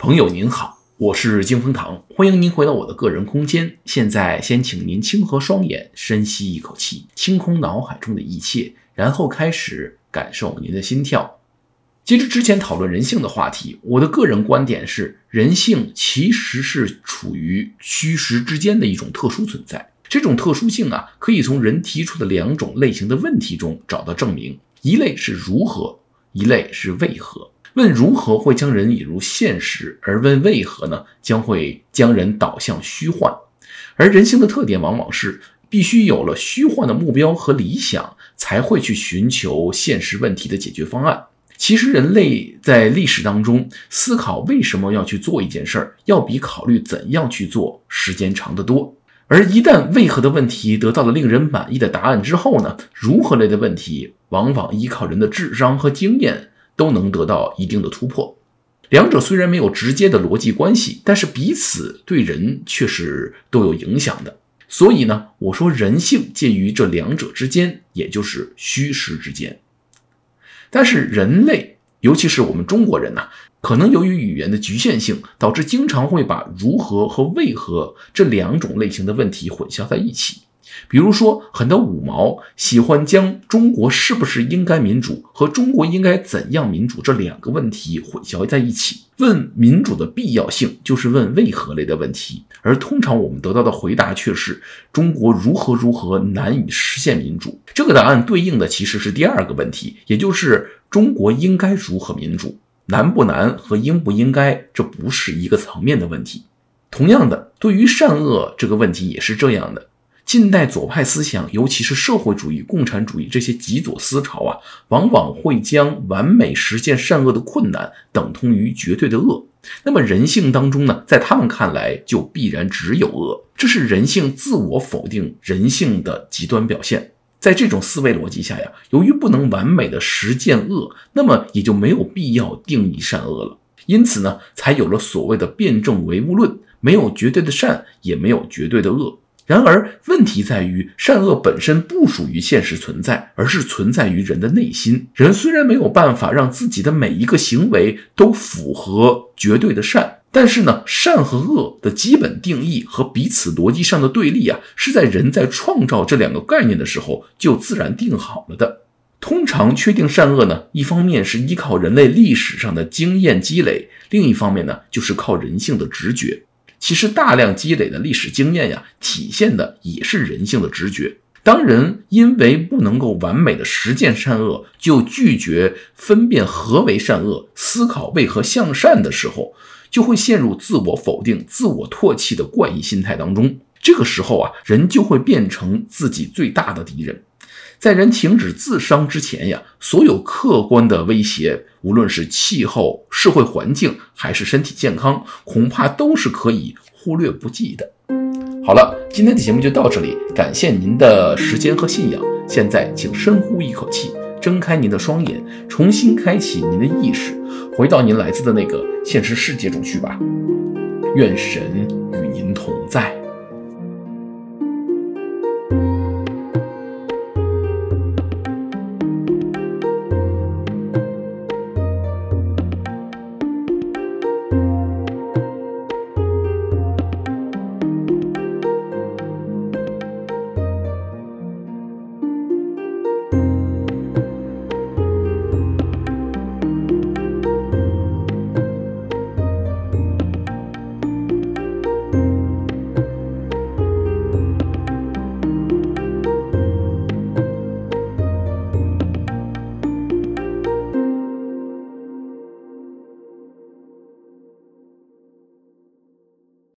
朋友您好，我是金风堂，欢迎您回到我的个人空间。现在先请您轻合双眼，深吸一口气，清空脑海中的一切，然后开始感受您的心跳。接着之前讨论人性的话题，我的个人观点是，人性其实是处于虚实之间的一种特殊存在。这种特殊性啊，可以从人提出的两种类型的问题中找到证明：一类是如何，一类是为何。问如何会将人引入现实，而问为何呢？将会将人导向虚幻。而人性的特点往往是必须有了虚幻的目标和理想，才会去寻求现实问题的解决方案。其实人类在历史当中思考为什么要去做一件事儿，要比考虑怎样去做时间长得多。而一旦为何的问题得到了令人满意的答案之后呢，如何类的问题往往依靠人的智商和经验。都能得到一定的突破，两者虽然没有直接的逻辑关系，但是彼此对人却是都有影响的。所以呢，我说人性介于这两者之间，也就是虚实之间。但是人类，尤其是我们中国人呐，可能由于语言的局限性，导致经常会把如何和为何这两种类型的问题混淆在一起。比如说，很多五毛喜欢将中国是不是应该民主和中国应该怎样民主这两个问题混淆在一起。问民主的必要性，就是问为何类的问题，而通常我们得到的回答却是中国如何如何难以实现民主。这个答案对应的其实是第二个问题，也就是中国应该如何民主，难不难和应不应该，这不是一个层面的问题。同样的，对于善恶这个问题也是这样的。近代左派思想，尤其是社会主义、共产主义这些极左思潮啊，往往会将完美实现善恶的困难等同于绝对的恶。那么人性当中呢，在他们看来就必然只有恶，这是人性自我否定人性的极端表现。在这种思维逻辑下呀，由于不能完美的实践恶，那么也就没有必要定义善恶了。因此呢，才有了所谓的辩证唯物论，没有绝对的善，也没有绝对的恶。然而，问题在于善恶本身不属于现实存在，而是存在于人的内心。人虽然没有办法让自己的每一个行为都符合绝对的善，但是呢，善和恶的基本定义和彼此逻辑上的对立啊，是在人在创造这两个概念的时候就自然定好了的。通常确定善恶呢，一方面是依靠人类历史上的经验积累，另一方面呢，就是靠人性的直觉。其实大量积累的历史经验呀，体现的也是人性的直觉。当人因为不能够完美的实践善恶，就拒绝分辨何为善恶，思考为何向善的时候，就会陷入自我否定、自我唾弃的怪异心态当中。这个时候啊，人就会变成自己最大的敌人。在人停止自伤之前呀，所有客观的威胁，无论是气候、社会环境，还是身体健康，恐怕都是可以忽略不计的。好了，今天的节目就到这里，感谢您的时间和信仰。现在，请深呼一口气，睁开您的双眼，重新开启您的意识，回到您来自的那个现实世界中去吧。愿神与您同在。